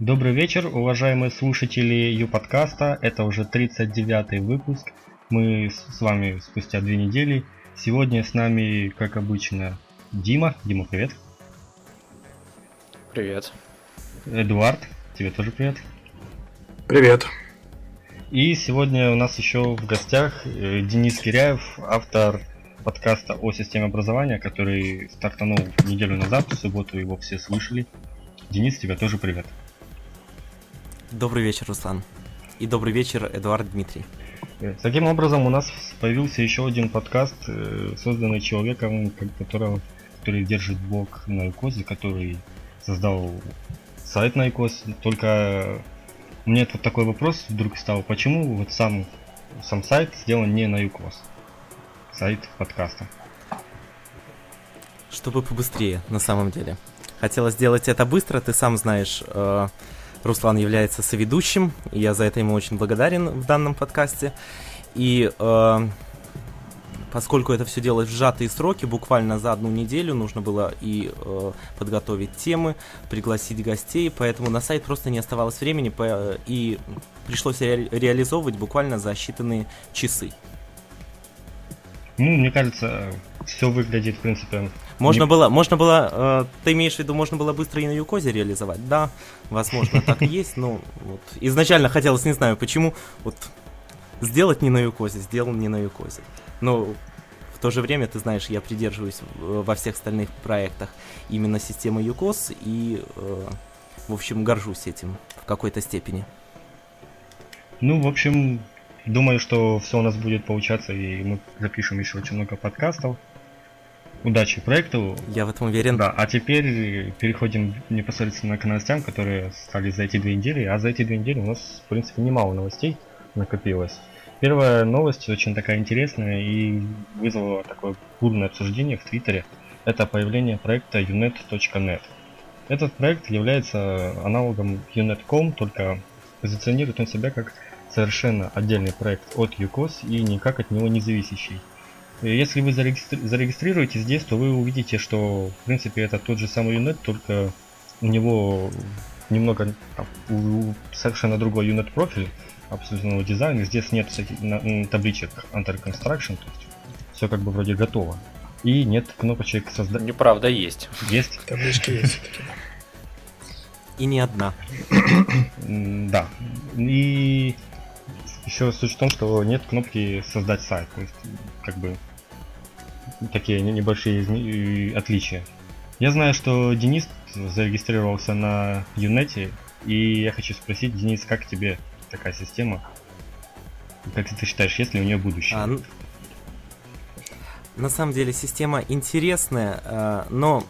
Добрый вечер, уважаемые слушатели Ю-подкаста. Это уже 39-й выпуск. Мы с вами спустя две недели. Сегодня с нами, как обычно, Дима. Дима, привет. Привет. Эдуард, тебе тоже привет. Привет. И сегодня у нас еще в гостях э, Денис Киряев, автор подкаста о системе образования, который стартанул неделю назад, в субботу его все слышали. Денис, тебе тоже привет. Добрый вечер, Руслан. И добрый вечер, Эдуард Дмитрий. Таким образом, у нас появился еще один подкаст, э, созданный человеком, которого, который держит блог на Икозе, который создал сайт на Икоз. Только у меня вот такой вопрос вдруг стал, почему вот сам, сам сайт сделан не на Юкос? Сайт подкаста. Чтобы побыстрее, на самом деле. Хотела сделать это быстро, ты сам знаешь, э, Руслан является соведущим, и я за это ему очень благодарен в данном подкасте. И э, поскольку это все делать в сжатые сроки, буквально за одну неделю нужно было и э, подготовить темы, пригласить гостей, поэтому на сайт просто не оставалось времени, и пришлось ре реализовывать буквально за считанные часы. Ну, мне кажется, все выглядит, в принципе, можно не... было, можно было, э, ты имеешь в виду, можно было быстро и на Юкозе реализовать? Да, возможно, так и есть, но вот, изначально хотелось, не знаю почему, вот сделать не на Юкозе, сделал не на Юкозе. Но в то же время, ты знаешь, я придерживаюсь во всех остальных проектах именно системы Юкос и, э, в общем, горжусь этим в какой-то степени. Ну, в общем, думаю, что все у нас будет получаться, и мы запишем еще очень много подкастов удачи проекту. Я в этом уверен. Да, а теперь переходим непосредственно к новостям, которые стали за эти две недели. А за эти две недели у нас, в принципе, немало новостей накопилось. Первая новость очень такая интересная и вызвала такое бурное обсуждение в Твиттере. Это появление проекта unet.net. Этот проект является аналогом unet.com, только позиционирует он себя как совершенно отдельный проект от UCOS и никак от него не зависящий. Если вы зарегистри... зарегистрируете здесь, то вы увидите, что в принципе это тот же самый юнет, только у него немного у, совершенно другой юнет профиль, абсолютного дизайна. Здесь нет всяких на, на, табличек Under Construction, то есть все как бы вроде готово. И нет кнопочек создать. Неправда, есть. Есть. Таблички есть И не одна. Да. И еще суть в том, что нет кнопки создать сайт. То есть, как бы такие небольшие отличия. Я знаю, что Денис зарегистрировался на Юнете, и я хочу спросить, Денис, как тебе такая система? Как ты считаешь, есть ли у нее будущее? А, на самом деле система интересная, э, но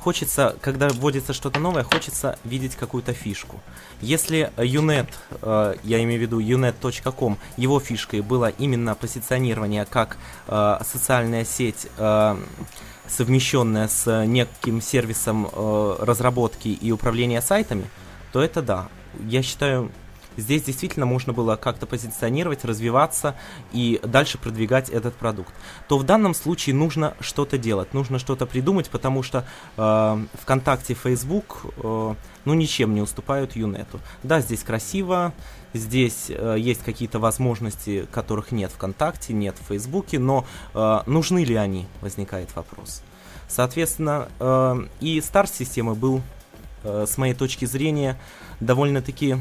хочется, когда вводится что-то новое, хочется видеть какую-то фишку. Если Unet, э, я имею в виду unet.com, его фишкой было именно позиционирование как э, социальная сеть, э, совмещенная с неким сервисом разработки и управления сайтами, то это да. Я считаю, Здесь действительно можно было как-то позиционировать, развиваться и дальше продвигать этот продукт. То в данном случае нужно что-то делать, нужно что-то придумать, потому что э, ВКонтакте, Facebook, э, ну ничем не уступают Юнету. Да, здесь красиво, здесь э, есть какие-то возможности, которых нет ВКонтакте, нет в Фейсбуке, но э, нужны ли они, возникает вопрос. Соответственно, э, и старт системы был, э, с моей точки зрения, довольно-таки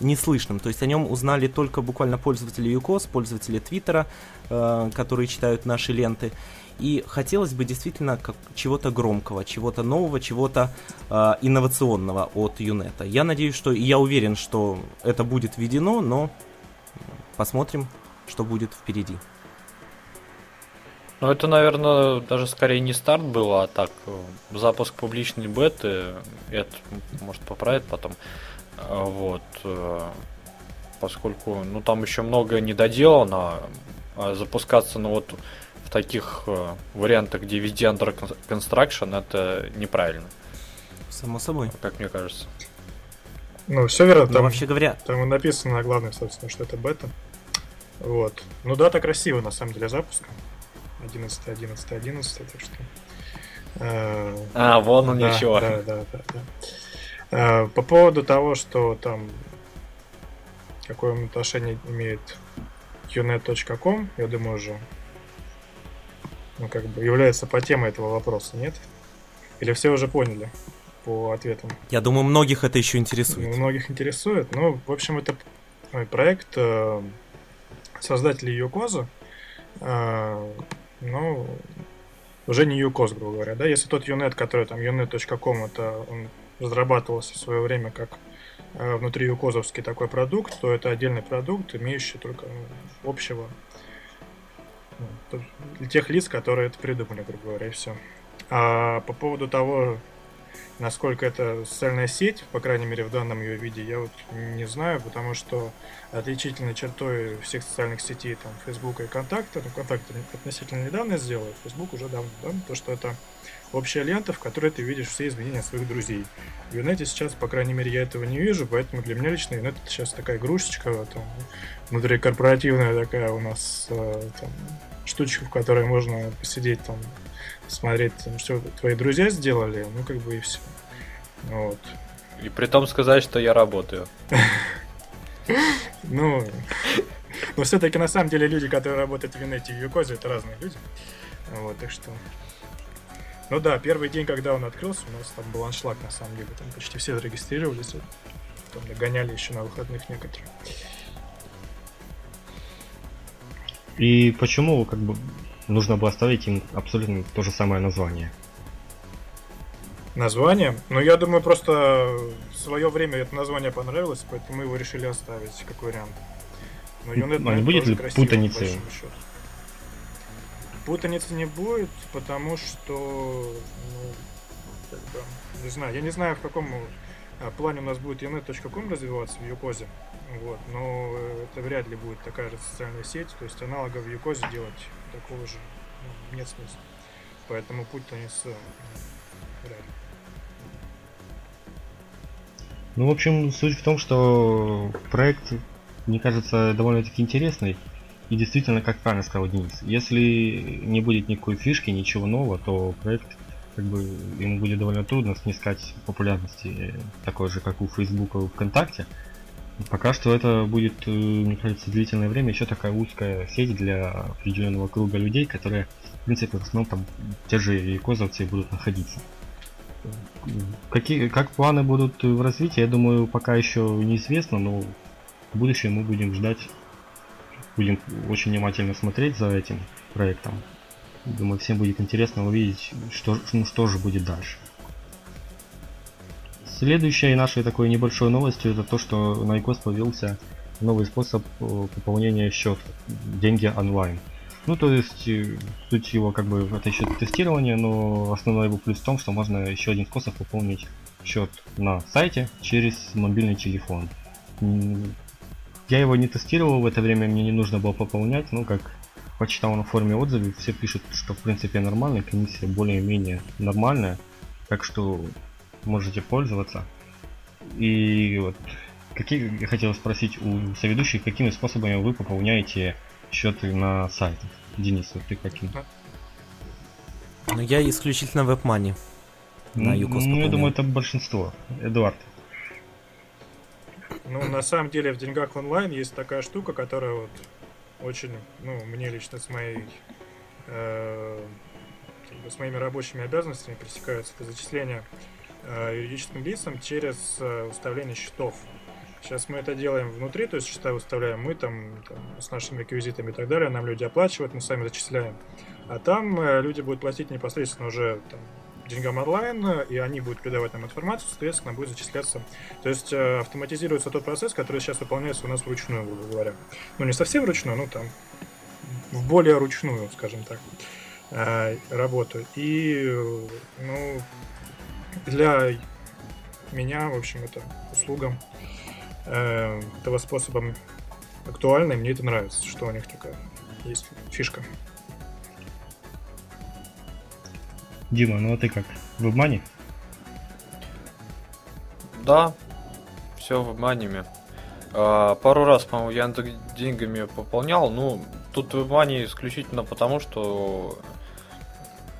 неслышным. То есть о нем узнали только буквально пользователи ЮКОС, пользователи Твиттера, э, которые читают наши ленты. И хотелось бы действительно как чего-то громкого, чего-то нового, чего-то э, инновационного от Юнета. Я надеюсь, что я уверен, что это будет введено, но посмотрим, что будет впереди. Ну, это, наверное, даже скорее не старт был, а так, э, запуск публичной беты, это, может, поправит потом. А, вот. Э, поскольку, ну, там еще многое не доделано, а запускаться, ну, вот в таких э, вариантах, где везде under construction, это неправильно. Само собой. Как мне кажется. Ну, все верно. Там, вообще говоря... Там и написано главное, собственно, что это бета. Вот. Ну да, так красиво, на самом деле, запуск. 11, 11, 11, так что... Э, а, вон он да, ничего. Да, да, да, да. Э, по поводу того, что там какое отношение имеет unet.com, я думаю, уже ну, как бы является по теме этого вопроса, нет? Или все уже поняли по ответам? Я думаю, многих это еще интересует. Многих интересует. Ну, в общем, это проект э, создателей Юкоза. Э, ну, уже не Юкоз, грубо говоря, да, если тот Unet, который там unet.com, это он разрабатывался в свое время как э, внутри юкозовский такой продукт, то это отдельный продукт, имеющий только ну, общего ну, для тех лиц, которые это придумали, грубо говоря, и все. А по поводу того, Насколько это социальная сеть, по крайней мере в данном ее виде, я вот не знаю, потому что отличительной чертой всех социальных сетей, там, Facebook и Контакта, ну, Контакт относительно недавно сделал, Facebook уже давно, да, то, что это общая лента, в которой ты видишь все изменения своих друзей. В Юнете сейчас, по крайней мере, я этого не вижу, поэтому для меня лично Юнет это сейчас такая игрушечка, там, внутрикорпоративная такая у нас э, там, штучка, в которой можно посидеть там смотреть, что твои друзья сделали, ну как бы и все. Вот. И при том сказать, что я работаю. Ну, но все-таки на самом деле люди, которые работают в Винете и Юкозе, это разные люди. Вот, так что... Ну да, первый день, когда он открылся, у нас там был аншлаг, на самом деле. Там почти все зарегистрировались. Там догоняли еще на выходных некоторые. И почему как бы нужно было оставить им абсолютно то же самое название. Название? Ну, я думаю, просто в свое время это название понравилось, поэтому мы его решили оставить, как вариант. Но Юнет, ну, не будет ли путаницы? Путаницы не будет, потому что, ну, как бы, не знаю, я не знаю, в каком а, плане у нас будет unet.com развиваться в Юкозе, вот, но это вряд ли будет такая же социальная сеть, то есть аналогов в Юкозе делать такого же ну, нет смысла. Поэтому путь тенниса реально. Ну, в общем, суть в том, что проект, мне кажется, довольно-таки интересный. И действительно, как правильно сказал Денис, если не будет никакой фишки, ничего нового, то проект как бы ему будет довольно трудно снискать популярности такой же, как у Facebook и ВКонтакте. Пока что это будет, э, мне кажется, длительное время еще такая узкая сеть для определенного круга людей, которые, в принципе, в основном там те же и козовцы будут находиться. Какие, как планы будут в развитии, я думаю, пока еще неизвестно, но в будущем мы будем ждать, будем очень внимательно смотреть за этим проектом. Думаю, всем будет интересно увидеть, что, ну, что же будет дальше. Следующей нашей такой небольшой новостью это то, что на iCoS появился новый способ э, пополнения счета, деньги онлайн. Ну, то есть, э, суть его как бы это еще тестирование, но основной его плюс в том, что можно еще один способ пополнить счет на сайте через мобильный телефон. Я его не тестировал, в это время мне не нужно было пополнять, но как почитал на форуме отзывы, все пишут, что в принципе нормально, комиссия более-менее нормальная, так что можете пользоваться. И вот какие я хотел спросить у соведущих, какими способами вы пополняете счеты на сайтах? Денис, вот ты каким? Ну, я исключительно WebMoney. На ну, я думаю, это большинство. Эдуард. Ну, на самом деле, в деньгах онлайн есть такая штука, которая вот очень, ну, мне лично с моей э, с моими рабочими обязанностями пресекаются. Это зачисление Э, юридическим лицам через э, выставление счетов. Сейчас мы это делаем внутри, то есть счета выставляем мы там, там с нашими реквизитами и так далее, нам люди оплачивают, мы сами зачисляем. А там э, люди будут платить непосредственно уже там, деньгам онлайн, и они будут передавать нам информацию, соответственно, будет зачисляться. То есть автоматизируется тот процесс, который сейчас выполняется у нас вручную, грубо говоря. Ну, не совсем вручную, ну, там, в более ручную, скажем так, работу. И, ну, для меня, в общем, это услуга э, этого способа актуальна, и мне это нравится, что у них такая есть фишка. Дима, ну а ты как? В обмане? Да, все в обманеме. А, пару раз, по-моему, Яндекс деньгами пополнял. Ну, тут в обмане исключительно потому, что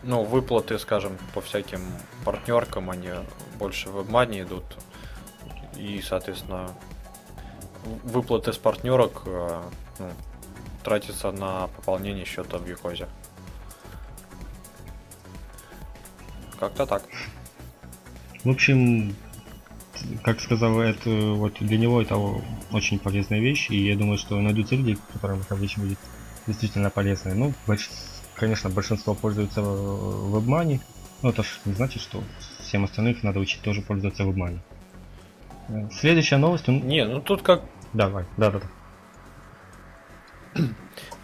ну, выплаты, скажем, по всяким партнеркам, они больше в обмане идут. и, соответственно, выплаты с партнерок э, ну, тратятся на пополнение счета в Юкозе. Как-то так. В общем, как сказал, это вот для него это очень полезная вещь, и я думаю, что найдутся люди, которым эта вещь будет действительно полезная. Ну, больш... конечно, большинство пользуются WebMoney, но это ж не значит, что всем остальным надо учить тоже пользоваться WebMoney. Следующая новость... Он... Не, ну тут как... Давай, да-да-да.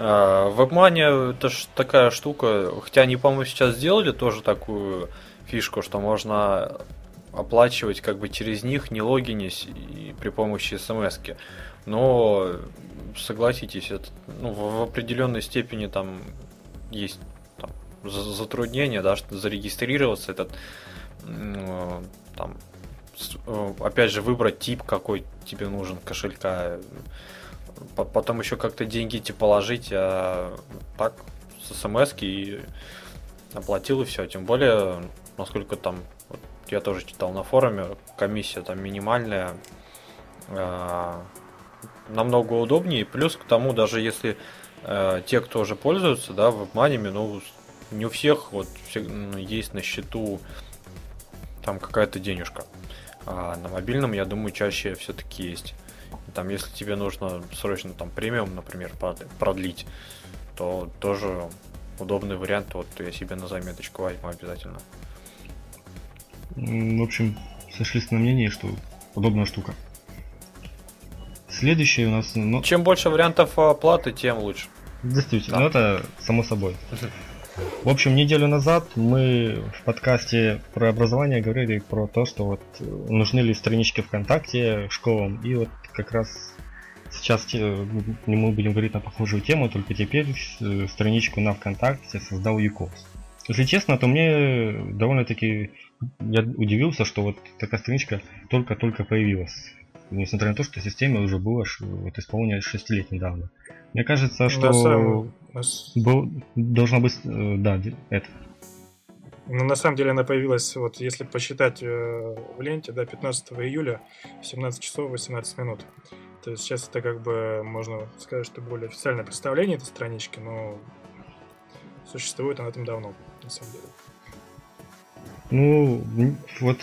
WebMoney это ж такая штука, хотя они, по-моему, сейчас сделали тоже такую фишку, что можно оплачивать как бы через них, не логинясь и при помощи смс -ки. Но согласитесь, это ну, в, в определенной степени там есть там, затруднения, да, зарегистрироваться, этот там э, опять же выбрать тип, какой тебе нужен кошелька, потом еще как-то деньги эти положить, а так с смс и оплатил и все. Тем более, насколько там я тоже читал на форуме, комиссия там минимальная, э, намного удобнее. Плюс к тому, даже если э, те, кто уже пользуются, да, вебманями, ну, не у всех вот все, ну, есть на счету там какая-то денежка. А на мобильном, я думаю, чаще все-таки есть. Там, если тебе нужно срочно там премиум, например, продлить, то тоже удобный вариант. Вот я себе на заметочку возьму обязательно. В общем, сошлись на мнении, что удобная штука. Следующее у нас... Ну... Чем больше вариантов оплаты, тем лучше. Действительно, да. ну это само собой. В общем, неделю назад мы в подкасте про образование говорили про то, что вот нужны ли странички ВКонтакте школам. И вот как раз сейчас мы будем говорить на похожую тему, только теперь э, страничку на ВКонтакте создал ЮКОС. Если честно, то мне довольно-таки я удивился, что вот такая страничка только-только появилась. Несмотря на то, что системе уже было вот, исполнено 6 лет недавно. Мне кажется, что самом... был, должна быть, э, да, это. Ну, на самом деле она появилась, вот если посчитать э, в ленте, да, 15 июля, 17 часов 18 минут. То есть сейчас это как бы, можно сказать, что более официальное представление этой странички, но существует она там давно, на самом деле. Ну, вот,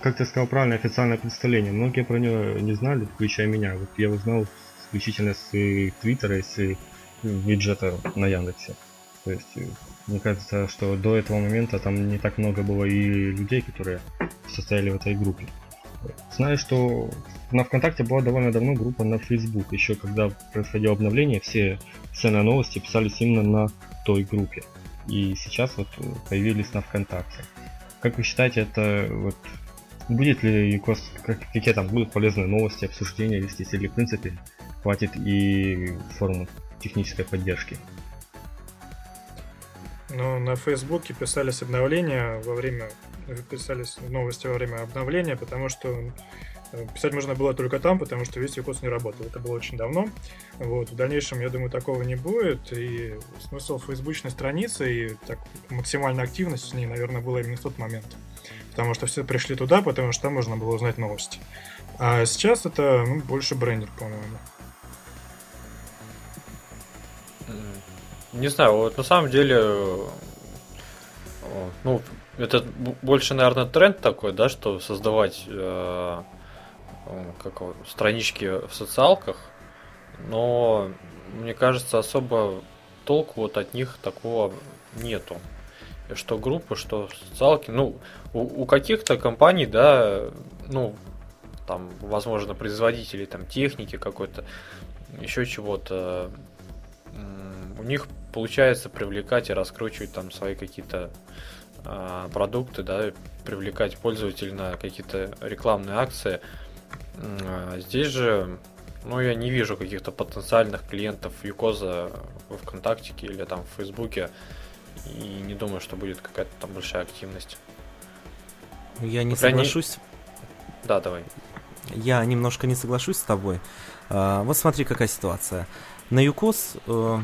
как ты сказал правильно, официальное представление. Многие про нее не знали, включая меня. Вот я узнал исключительно с Твиттера и с виджета на Яндексе. То есть, э, мне кажется, что до этого момента там не так много было и людей, которые состояли в этой группе. Знаю, что на ВКонтакте была довольно давно группа на Facebook. Еще когда происходило обновление, все ценные новости писались именно на той группе. И сейчас вот появились на ВКонтакте. Как вы считаете, это вот будет ли какие там будут полезные новости, обсуждения вестись, или в принципе хватит и форму технической поддержки? Ну, на Фейсбуке писались обновления во время, писались новости во время обновления, потому что Писать можно было только там, потому что весь Якутс не работал. Это было очень давно. Вот. В дальнейшем, я думаю, такого не будет. И смысл фейсбучной страницы и так, максимальная активность с ней, наверное, была именно в тот момент. Потому что все пришли туда, потому что там можно было узнать новости. А сейчас это ну, больше брендер, по-моему. Не знаю, вот на самом деле, ну, это больше, наверное, тренд такой, да, что создавать э, как странички в социалках, но мне кажется, особо толку вот от них такого нету. Что группы, что социалки. Ну, у, у каких-то компаний, да, ну, там, возможно, производителей там техники какой-то, еще чего-то, у них получается привлекать и раскручивать там свои какие-то а, продукты, да, привлекать пользователей на какие-то рекламные акции. А здесь же, ну, я не вижу каких-то потенциальных клиентов Юкоза в ВКонтакте или там в Фейсбуке. И не думаю, что будет какая-то там большая активность. Я не соглашусь. Да, давай. Я немножко не соглашусь с тобой. А, вот смотри, какая ситуация. На ЮКОС э,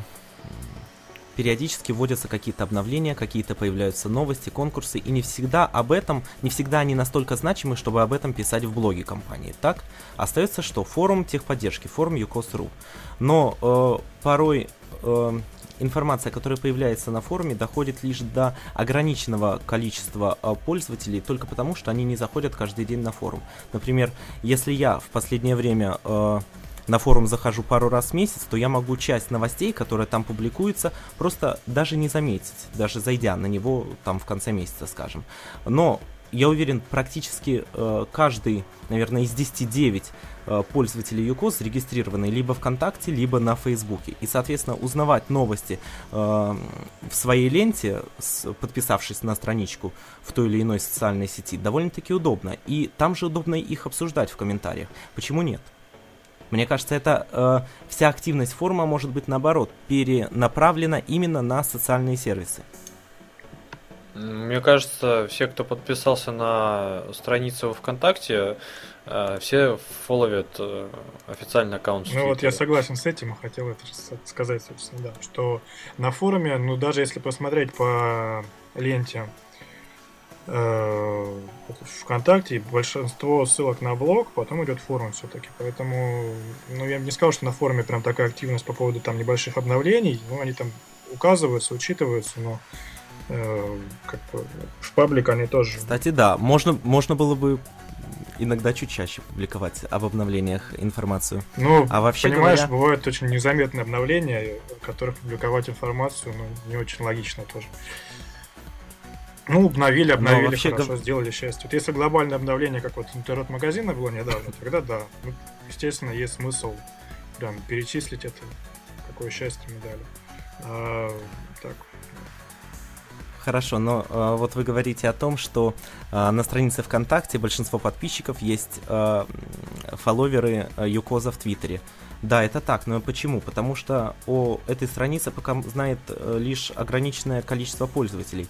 периодически вводятся какие-то обновления, какие-то появляются новости, конкурсы, и не всегда об этом, не всегда они настолько значимы, чтобы об этом писать в блоге компании. Так, остается что? Форум техподдержки, форум UCOS.ru. Но э, порой э, информация, которая появляется на форуме, доходит лишь до ограниченного количества э, пользователей, только потому, что они не заходят каждый день на форум. Например, если я в последнее время э, на форум захожу пару раз в месяц, то я могу часть новостей, которые там публикуются, просто даже не заметить, даже зайдя на него там в конце месяца, скажем. Но я уверен, практически э, каждый, наверное, из 10-9 э, пользователей ЮКОС зарегистрированы либо ВКонтакте, либо на Фейсбуке. И, соответственно, узнавать новости э, в своей ленте, с, подписавшись на страничку в той или иной социальной сети, довольно-таки удобно. И там же удобно их обсуждать в комментариях. Почему нет? Мне кажется, это э, вся активность форума может быть наоборот перенаправлена именно на социальные сервисы. Мне кажется, все, кто подписался на страницу ВКонтакте, э, все фолловят э, официальный аккаунт. Ну вот я согласен с этим, хотел это сказать, собственно, да, что на форуме, ну даже если посмотреть по ленте э, ВКонтакте, большинство ссылок на блог, потом идет форум все-таки. Поэтому, ну, я бы не сказал, что на форуме прям такая активность по поводу там небольших обновлений. Ну, они там указываются, учитываются, но э, как бы в паблик они тоже. Кстати, да, можно, можно было бы иногда чуть чаще публиковать об обновлениях информацию. Ну, а вообще понимаешь, говоря... бывают очень незаметные обновления, в которых публиковать информацию, ну, не очень логично тоже. Ну, обновили, обновили, вообще хорошо, гов... сделали счастье. Вот если глобальное обновление, как вот интернет-магазина было недавно, тогда да. Ну, естественно, есть смысл прям перечислить это, какое счастье мы дали. А, так. Хорошо, но э, вот вы говорите о том, что э, на странице ВКонтакте большинство подписчиков есть э, фолловеры э, Юкоза в Твиттере. Да, это так, но почему? Потому что о этой странице пока знает э, лишь ограниченное количество пользователей.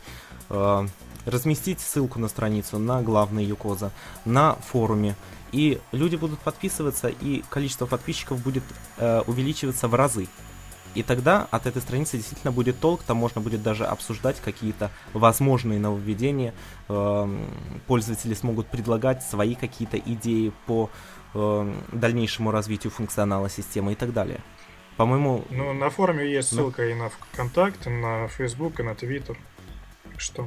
Э, разместить ссылку на страницу на главный Юкоза, на форуме, и люди будут подписываться, и количество подписчиков будет э, увеличиваться в разы. И тогда от этой страницы действительно будет толк, там можно будет даже обсуждать какие-то возможные нововведения, э, пользователи смогут предлагать свои какие-то идеи по э, дальнейшему развитию функционала системы и так далее. По-моему... Ну, на форуме есть ссылка ну... и на ВКонтакте, на Facebook, и на Что?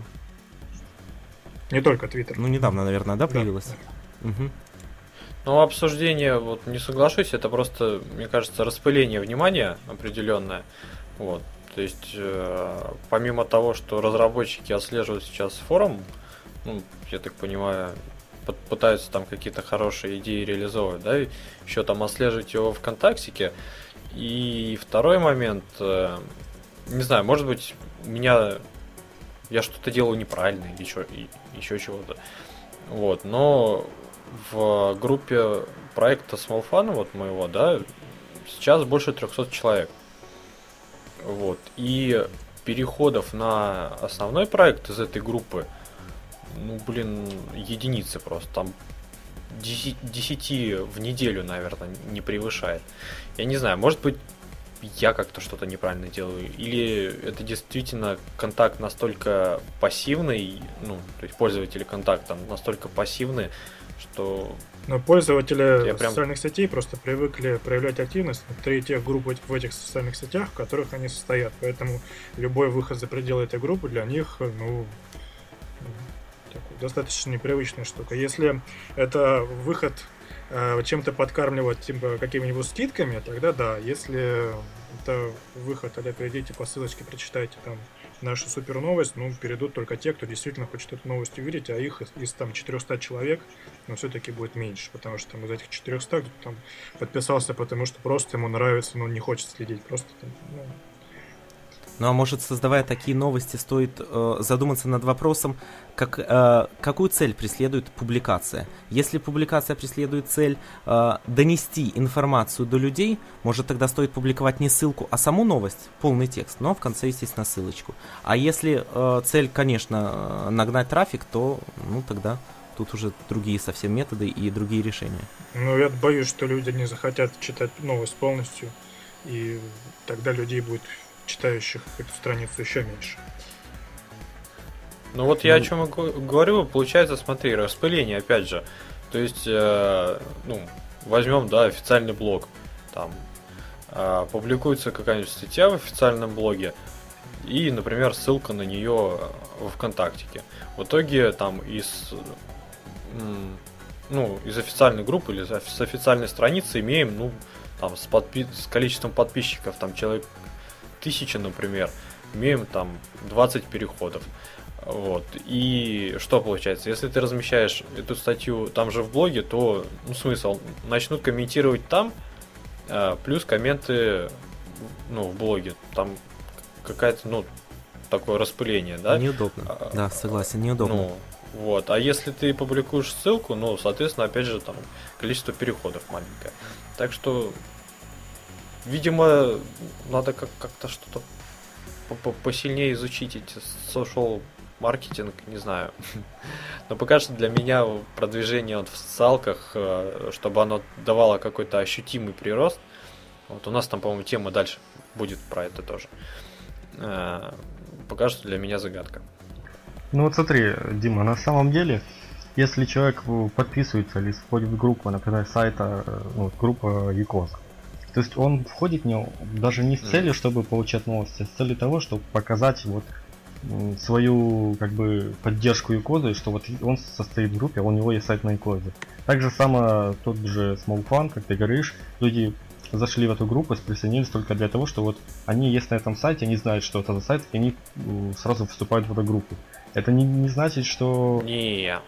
Не только Твиттер. Ну, недавно, наверное, да, появилось? Да. Угу. Ну, обсуждение, вот не соглашусь, это просто, мне кажется, распыление внимания определенное. Вот. То есть, э, помимо того, что разработчики отслеживают сейчас форум, ну, я так понимаю, пытаются там какие-то хорошие идеи реализовывать, да, еще там отслеживать его ВКонтактике. И второй момент, э, не знаю, может быть, у меня я что-то делаю неправильно или еще, еще чего-то. Вот, но в группе проекта Small Fun, вот моего, да, сейчас больше 300 человек. Вот. И переходов на основной проект из этой группы, ну, блин, единицы просто. Там 10, 10 в неделю, наверное, не превышает. Я не знаю, может быть, я как-то что-то неправильно делаю, или это действительно контакт настолько пассивный, ну, то есть пользователи контакта настолько пассивны, что... Но пользователи я социальных прям... сетей просто привыкли проявлять активность внутри тех групп в этих социальных сетях, в которых они состоят. Поэтому любой выход за пределы этой группы для них, ну, достаточно непривычная штука. Если это выход чем-то подкармливать типа какими-нибудь скидками, тогда да. Если это выход, тогда перейдите по ссылочке, прочитайте там нашу супер новость, ну, перейдут только те, кто действительно хочет эту новость увидеть, а их из, из там 400 человек, ну, все-таки будет меньше, потому что там из этих 400 кто там подписался, потому что просто ему нравится, но он не хочет следить, просто там, ну, ну а может, создавая такие новости, стоит э, задуматься над вопросом, как, э, какую цель преследует публикация. Если публикация преследует цель э, донести информацию до людей, может тогда стоит публиковать не ссылку, а саму новость, полный текст, но в конце, естественно, ссылочку. А если э, цель, конечно, нагнать трафик, то ну тогда тут уже другие совсем методы и другие решения. Ну, я боюсь, что люди не захотят читать новость полностью, и тогда людей будет читающих эту страницу еще меньше. Ну вот я о чем говорю, получается, смотри, распыление, опять же. То есть, э, ну, возьмем, да, официальный блог. Там э, публикуется какая-нибудь статья в официальном блоге, и, например, ссылка на нее в ВКонтактике. В итоге там из ну, из официальной группы или с официальной страницы имеем, ну, там, с, подпи- с количеством подписчиков, там, человек тысяча, например, имеем там 20 переходов. Вот. И что получается? Если ты размещаешь эту статью там же в блоге, то ну, смысл начнут комментировать там, э, плюс комменты ну, в блоге. Там какая-то, ну, такое распыление, да? Неудобно. А, да, согласен, неудобно. Ну, вот. А если ты публикуешь ссылку, ну, соответственно, опять же, там количество переходов маленькое. Так что, видимо, надо как- как-то что-то посильнее изучить эти social маркетинг, не знаю. Но пока что для меня продвижение вот в социалках, э, чтобы оно давало какой-то ощутимый прирост. Вот у нас там, по-моему, тема дальше будет про это тоже. Э, пока что для меня загадка. Ну вот смотри, Дима, на самом деле, если человек подписывается или входит в группу, например, сайта, э, ну, группа Якоз, то есть он входит в него даже не с целью, чтобы получать новости, а с целью того, чтобы показать вот свою как бы поддержку Якозы, что вот он состоит в группе, а у него есть сайт на Якозе. Также само тот же Small Fun, как ты говоришь, люди зашли в эту группу, присоединились только для того, что вот они есть на этом сайте, они знают, что это за сайт, и они сразу вступают в эту группу. Это не, не значит, что... Не.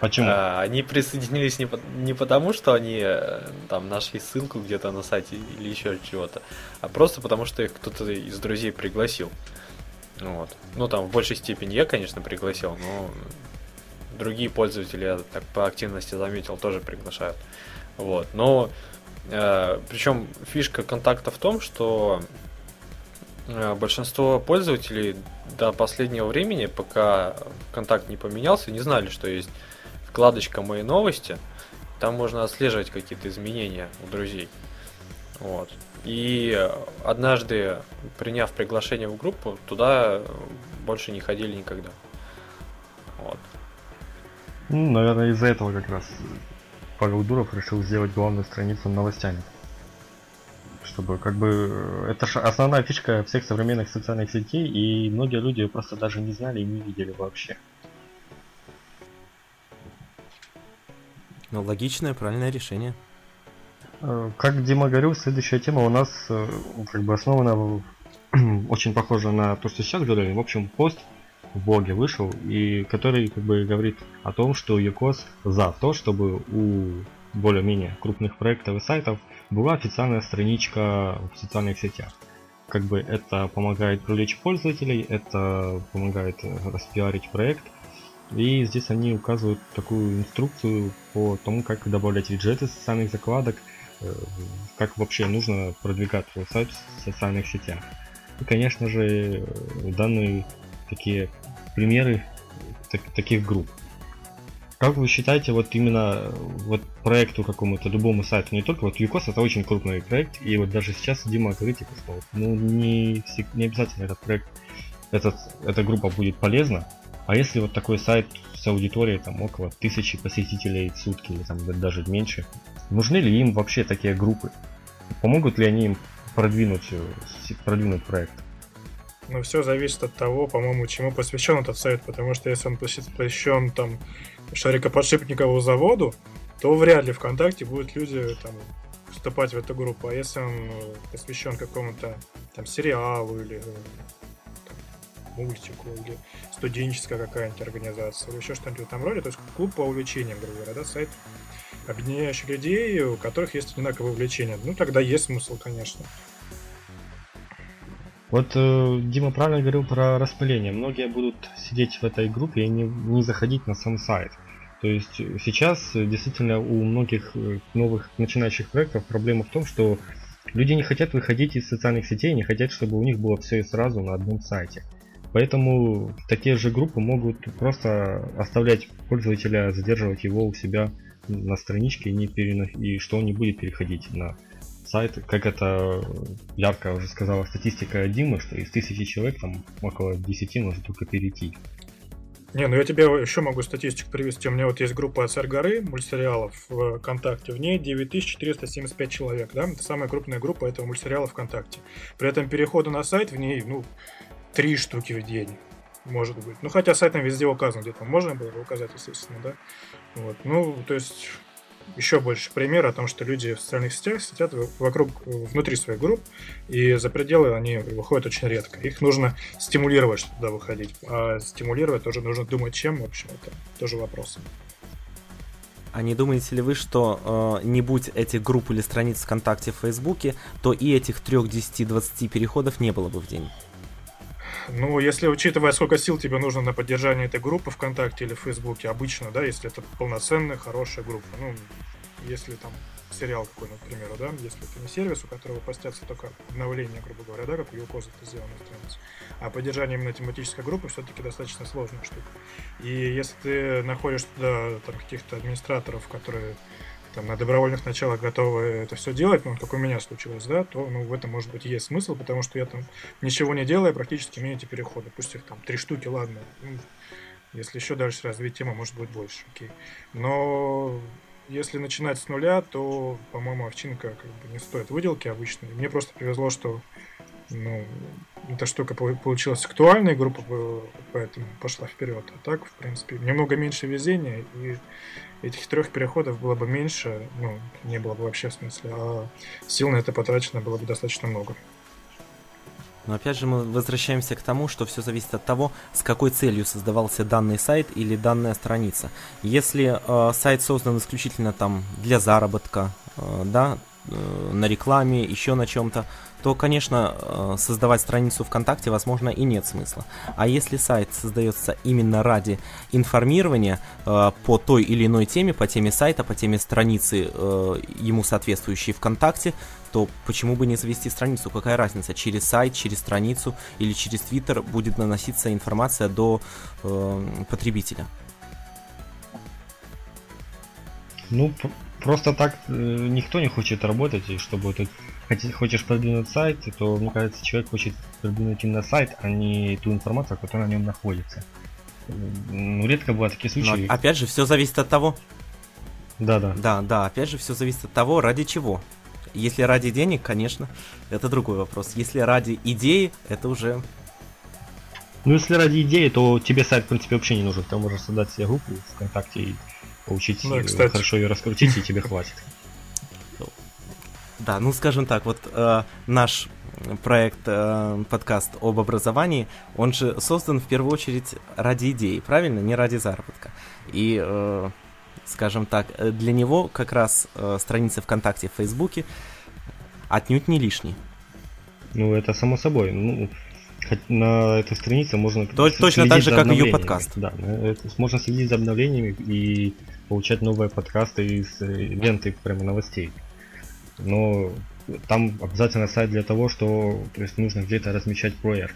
Почему? А, они присоединились не, по, не потому, что они э, там нашли ссылку где-то на сайте или еще чего-то, а просто потому, что их кто-то из друзей пригласил. Вот. Ну, там в большей степени я, конечно, пригласил, но другие пользователи, я так по активности заметил, тоже приглашают. Вот. Но э, причем фишка контакта в том, что э, большинство пользователей до последнего времени, пока контакт не поменялся, не знали, что есть вкладочка «Мои новости». Там можно отслеживать какие-то изменения у друзей. Вот. И однажды, приняв приглашение в группу, туда больше не ходили никогда. Вот. Ну, наверное, из-за этого как раз Павел Дуров решил сделать главную страницу новостями. Чтобы как бы это основная фишка всех современных социальных сетей, и многие люди просто даже не знали и не видели вообще. Ну, логичное, правильное решение. Э, как Дима говорил, следующая тема у нас э, как бы основана очень похожа на то, что сейчас говорили. В общем, пост в блоге вышел, и который как бы говорит о том, что ЮКОС за то, чтобы у более-менее крупных проектов и сайтов была официальная страничка в социальных сетях. Как бы это помогает привлечь пользователей, это помогает распиарить проект. И здесь они указывают такую инструкцию по тому, как добавлять виджеты социальных закладок, Э, как вообще нужно продвигать свой сайт в социальных сетях. И, конечно же, данные такие примеры так, таких групп. Как вы считаете, вот именно вот проекту какому-то, любому сайту, не только вот UCOS, это очень крупный проект, и вот даже сейчас Дима говорит, что ну, не, не обязательно этот проект, этот, эта группа будет полезна, а если вот такой сайт с аудиторией там около тысячи посетителей в сутки или там даже меньше, нужны ли им вообще такие группы? Помогут ли они им продвинуть, э, продвинуть проект? Ну, все зависит от того, по-моему, чему посвящен этот сайт, потому что если он посвящен там шарикоподшипниковому заводу, то вряд ли ВКонтакте будут люди там вступать в эту группу. А если он э, посвящен какому-то там сериалу или э, мультику или студенческая какая-нибудь организация или еще что-нибудь в этом роде. То есть клуб по увлечениям, грубо говоря, да, сайт, объединяющий людей, у которых есть одинаковые увлечения. Ну, тогда есть смысл, конечно. Вот э, Дима правильно говорил про распыление. Многие будут сидеть в этой группе и не, не заходить на сам сайт. То есть сейчас действительно у многих э, новых начинающих проектов проблема в том, что люди не хотят выходить из социальных сетей, не хотят, чтобы у них было все и сразу на одном сайте. Поэтому такие же группы могут просто оставлять пользователя, задерживать его у себя на страничке не перено... и что он не будет переходить на сайт, как это ярко уже сказала статистика Димы, что из тысячи человек там около 10 может только перейти. Не, ну я тебе еще могу статистику привести. У меня вот есть группа «Царь горы» мультсериалов ВКонтакте. В ней 9475 человек, да? Это самая крупная группа этого мультсериала ВКонтакте. При этом переходы на сайт в ней, ну, три штуки в день может быть. Ну, хотя сайт там везде указан, где там можно было указать, естественно, да. Вот. Ну, то есть, еще больше пример о том, что люди в социальных сетях сидят вокруг, внутри своих групп, и за пределы они выходят очень редко. Их нужно стимулировать, чтобы туда выходить. А стимулировать тоже нужно думать, чем, в общем, это тоже вопрос. А не думаете ли вы, что э, не будь этих групп или страниц ВКонтакте в Фейсбуке, то и этих 3, 10, 20 переходов не было бы в день? Ну, если учитывая, сколько сил тебе нужно на поддержание этой группы ВКонтакте или в Фейсбуке, обычно, да, если это полноценная, хорошая группа, ну, если там сериал какой, например, да, если это не сервис, у которого постятся только обновления, грубо говоря, да, как у Юкоза это сделано на странице, а поддержание именно тематической группы все-таки достаточно сложная штука. И если ты находишь туда там каких-то администраторов, которые там, на добровольных началах готовы это все делать, ну, как у меня случилось, да, то ну, в этом, может быть, есть смысл, потому что я там ничего не делая, практически имею эти переходы. Пусть их там три штуки, ладно. Ну, если еще дальше развить тему, может быть больше, окей. Но если начинать с нуля, то, по-моему, овчинка как бы не стоит выделки обычно. Мне просто повезло, что ну, эта штука получилась актуальной, группа поэтому пошла вперед. А так, в принципе, немного меньше везения, и этих трех переходов было бы меньше, ну, не было бы вообще в смысле, а сил на это потрачено было бы достаточно много. Но опять же мы возвращаемся к тому, что все зависит от того, с какой целью создавался данный сайт или данная страница. Если э, сайт создан исключительно там для заработка, э, да, на рекламе, еще на чем-то, то, конечно, э, создавать страницу ВКонтакте, возможно, и нет смысла. А если сайт создается именно ради информирования э, по той или иной теме, по теме сайта, по теме страницы, э, ему соответствующей ВКонтакте, то почему бы не завести страницу? Какая разница? Через сайт, через страницу или через Твиттер будет наноситься информация до потребителя? Ну, просто так никто не хочет работать, и чтобы тут хочешь продвинуть сайт, то, мне кажется, человек хочет продвинуть именно сайт, а не ту информацию, которая на нем находится. Ну, редко бывают такие случаи. Но, опять же, все зависит от того. Да, да. Да, да, опять же, все зависит от того, ради чего. Если ради денег, конечно, это другой вопрос. Если ради идеи, это уже... Ну, если ради идеи, то тебе сайт, в принципе, вообще не нужен. Ты можешь создать себе группу ВКонтакте и получить, да, кстати. хорошо ее раскрутить, и тебе хватит. Да, ну скажем так, вот э, наш проект э, подкаст об образовании, он же создан в первую очередь ради идеи, правильно, не ради заработка. И, э, скажем так, для него как раз э, страницы ВКонтакте, в Фейсбуке отнюдь не лишние. Ну, это само собой. Ну, на этой странице можно То, точно так же, как ее подкаст. Да, это, можно следить за обновлениями и получать новые подкасты из э, ленты прямо новостей но там обязательно сайт для того, что то есть нужно где-то размещать проер.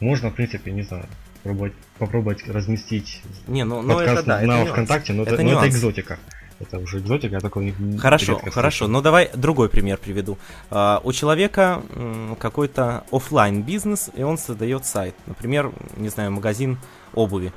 Можно, в принципе, не знаю, попробовать, попробовать разместить не, ну, ну это, да, на это ВКонтакте, но, это, это, но это экзотика. Это уже экзотика, я такой не Хорошо, хорошо. Но давай другой пример приведу. Uh, у человека какой-то офлайн бизнес, и он создает сайт. Например, не знаю, магазин обуви.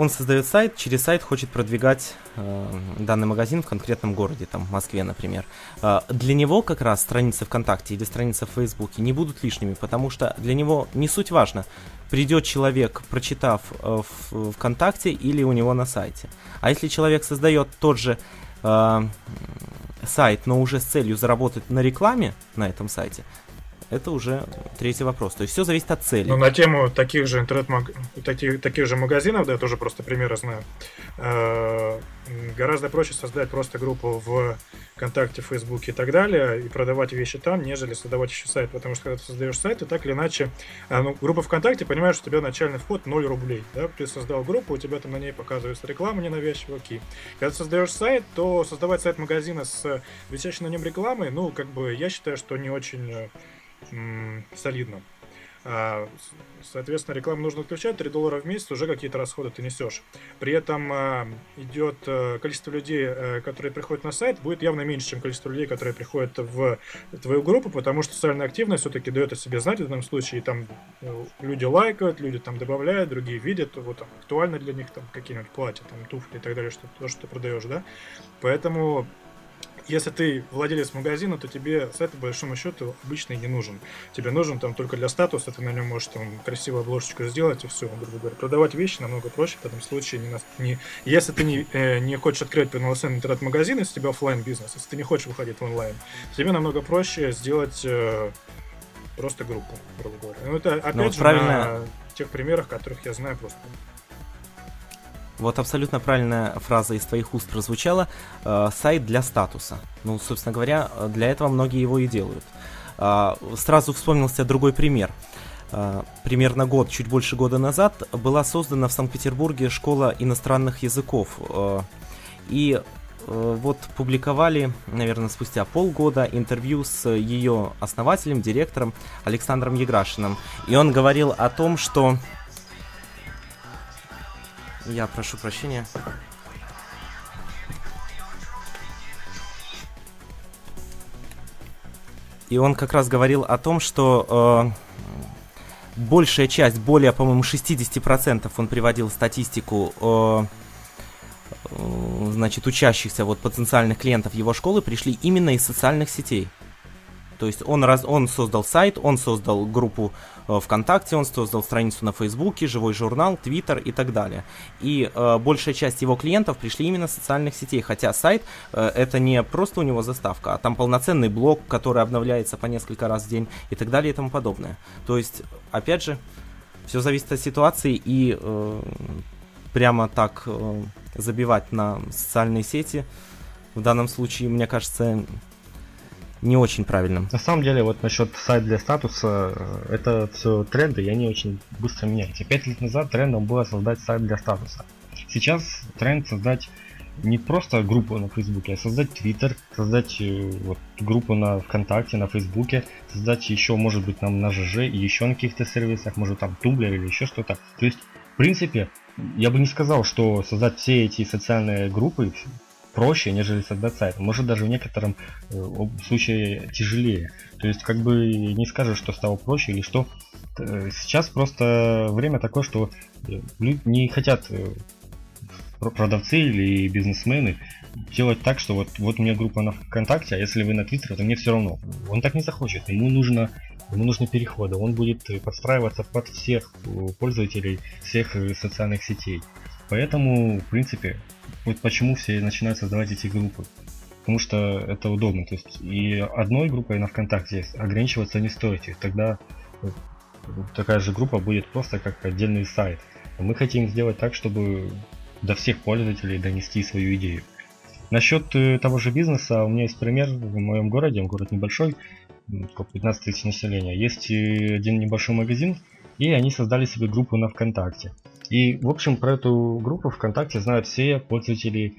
Он создает сайт, через сайт хочет продвигать э, данный магазин в конкретном городе, там, в Москве, например. Э, для него как раз страницы ВКонтакте или страницы в Фейсбуке не будут лишними, потому что для него не суть важно, придет человек, прочитав э, в ВКонтакте или у него на сайте. А если человек создает тот же э, сайт, но уже с целью заработать на рекламе на этом сайте, это уже третий вопрос. То есть все зависит от цели. Ну, на тему таких же интернет таких, таких же магазинов, да, я тоже просто примеры знаю. Э, гораздо проще создать просто группу в ВКонтакте, Фейсбуке и так далее, и продавать вещи там, нежели создавать еще сайт. Потому что когда ты создаешь сайт, ты так или иначе, э, ну, группа ВКонтакте, понимаешь, что у тебя начальный вход 0 рублей. Да? Ты создал группу, у тебя там на ней показывается реклама ненавязчивая, окей. Когда ты создаешь сайт, то создавать сайт магазина с висящей на нем рекламой, ну, как бы, я считаю, что не очень э, солидно. А, соответственно, рекламу нужно отключать, 3 доллара в месяц уже какие-то расходы ты несешь. При этом а, идет а, количество людей, а, которые приходят на сайт, будет явно меньше, чем количество людей, которые приходят в твою группу, потому что социальная активность все-таки дает о себе знать в данном случае, и там э, люди лайкают, люди там добавляют, другие видят, вот там актуально для них там какие-нибудь платья, там туфли и так далее, что то, что ты продаешь, да. Поэтому если ты владелец магазина, то тебе сайт, по большому счету, обычно не нужен. Тебе нужен там только для статуса, ты на нем можешь там красивую обложечку сделать и все, грубо говоря. Продавать вещи намного проще в этом случае. Не, не, если ты не, э, не хочешь открыть полноценный интернет-магазин, если у тебя офлайн бизнес если ты не хочешь выходить в онлайн, тебе намного проще сделать э, просто группу, грубо говоря. Ну, это опять ну, вот же правильно... на тех примерах, которых я знаю просто. Вот абсолютно правильная фраза из твоих уст прозвучала. Э, сайт для статуса. Ну, собственно говоря, для этого многие его и делают. Э, сразу вспомнился другой пример. Э, примерно год, чуть больше года назад, была создана в Санкт-Петербурге школа иностранных языков. Э, и э, вот публиковали, наверное, спустя полгода интервью с ее основателем, директором Александром Еграшиным. И он говорил о том, что я прошу прощения. И он как раз говорил о том, что э, большая часть, более, по-моему, 60% он приводил статистику э, э, значит, учащихся, вот потенциальных клиентов его школы пришли именно из социальных сетей. То есть он, раз, он создал сайт, он создал группу э, ВКонтакте, он создал страницу на Фейсбуке, живой журнал, Твиттер и так далее. И э, большая часть его клиентов пришли именно с социальных сетей, хотя сайт э, это не просто у него заставка, а там полноценный блог, который обновляется по несколько раз в день и так далее и тому подобное. То есть, опять же, все зависит от ситуации и э, прямо так э, забивать на социальные сети в данном случае, мне кажется, не очень правильным. На самом деле, вот насчет сайта для статуса, э, это все тренды, и они очень быстро меняются. Пять лет назад трендом было создать сайт для статуса. Сейчас тренд создать не просто группу на Фейсбуке, а создать Твиттер, создать э, вот, группу на ВКонтакте, на Фейсбуке, создать еще, может быть, нам на ЖЖ и еще на каких-то сервисах, может там Tumblr или еще что-то. То есть, в принципе, я бы не сказал, что создать все эти социальные группы проще, нежели создать сайт. Может даже в некотором э, случае тяжелее. То есть как бы не скажешь, что стало проще или что. Э, сейчас просто время такое, что э, люди не хотят продавцы или бизнесмены делать так, что вот, вот у меня группа на ВКонтакте, а если вы на Твиттере, то мне все равно. Он так не захочет. Ему нужно ему нужны переходы. Он будет подстраиваться под всех пользователей всех социальных сетей. Поэтому, в принципе, вот почему все начинают создавать эти группы. Потому что это удобно. То есть и одной группой на ВКонтакте ограничиваться не стоит. Тогда такая же группа будет просто как отдельный сайт. Мы хотим сделать так, чтобы до всех пользователей донести свою идею. Насчет э, того же бизнеса, у меня есть пример в моем городе, он город небольшой, 15 тысяч населения. Есть э, один небольшой магазин, и они создали себе группу на ВКонтакте. И, в общем, про эту группу ВКонтакте знают все пользователи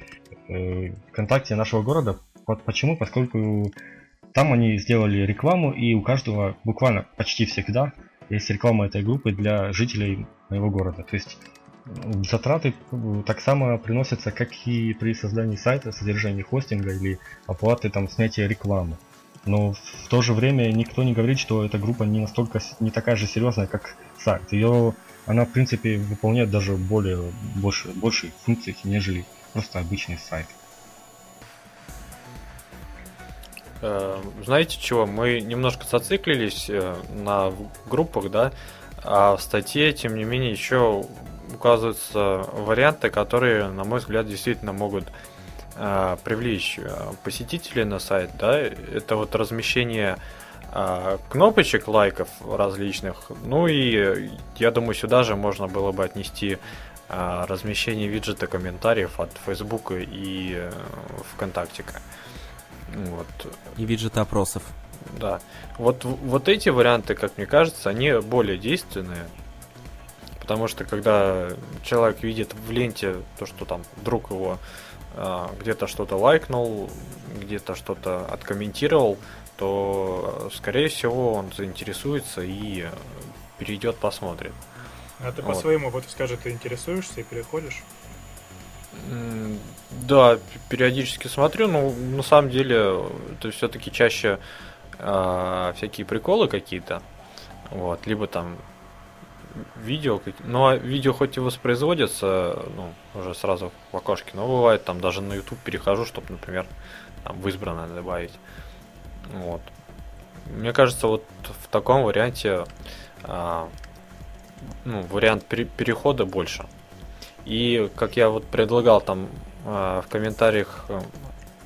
э, ВКонтакте нашего города. Вот почему? Поскольку там они сделали рекламу, и у каждого буквально почти всегда есть реклама этой группы для жителей моего города. То есть затраты так само приносятся, как и при создании сайта, содержании хостинга или оплаты там снятия рекламы. Но в то же время никто не говорит, что эта группа не настолько не такая же серьезная, как сайт. Ее она, в принципе, выполняет даже более, больше, больше функций, нежели просто обычный сайт. Э, знаете чего? Мы немножко зациклились э, на группах, да, а в статье, тем не менее, еще указываются варианты, которые, на мой взгляд, действительно могут э, привлечь посетителей на сайт, да, это вот размещение кнопочек лайков различных. Ну и я думаю, сюда же можно было бы отнести а, размещение виджета комментариев от Facebook и э, ВКонтактика. Вот. И виджета опросов. Да. Вот, вот эти варианты, как мне кажется, они более действенные. Потому что когда человек видит в ленте то, что там друг его а, где-то что-то лайкнул, где-то что-то откомментировал, то, скорее всего, он заинтересуется и перейдет, посмотрит. А ты по Вот. своему опыту скажи, ты интересуешься и переходишь? Да, периодически смотрю, но на самом деле это все-таки чаще а, всякие приколы какие-то. Вот, либо там видео, какие- ну а видео хоть и воспроизводятся, ну, уже сразу в окошке, но бывает там даже на YouTube перехожу, чтобы, например, там в избранное добавить. Вот. Мне кажется, вот в таком варианте а, ну, вариант пере- перехода больше. И как я вот предлагал там э, в комментариях э,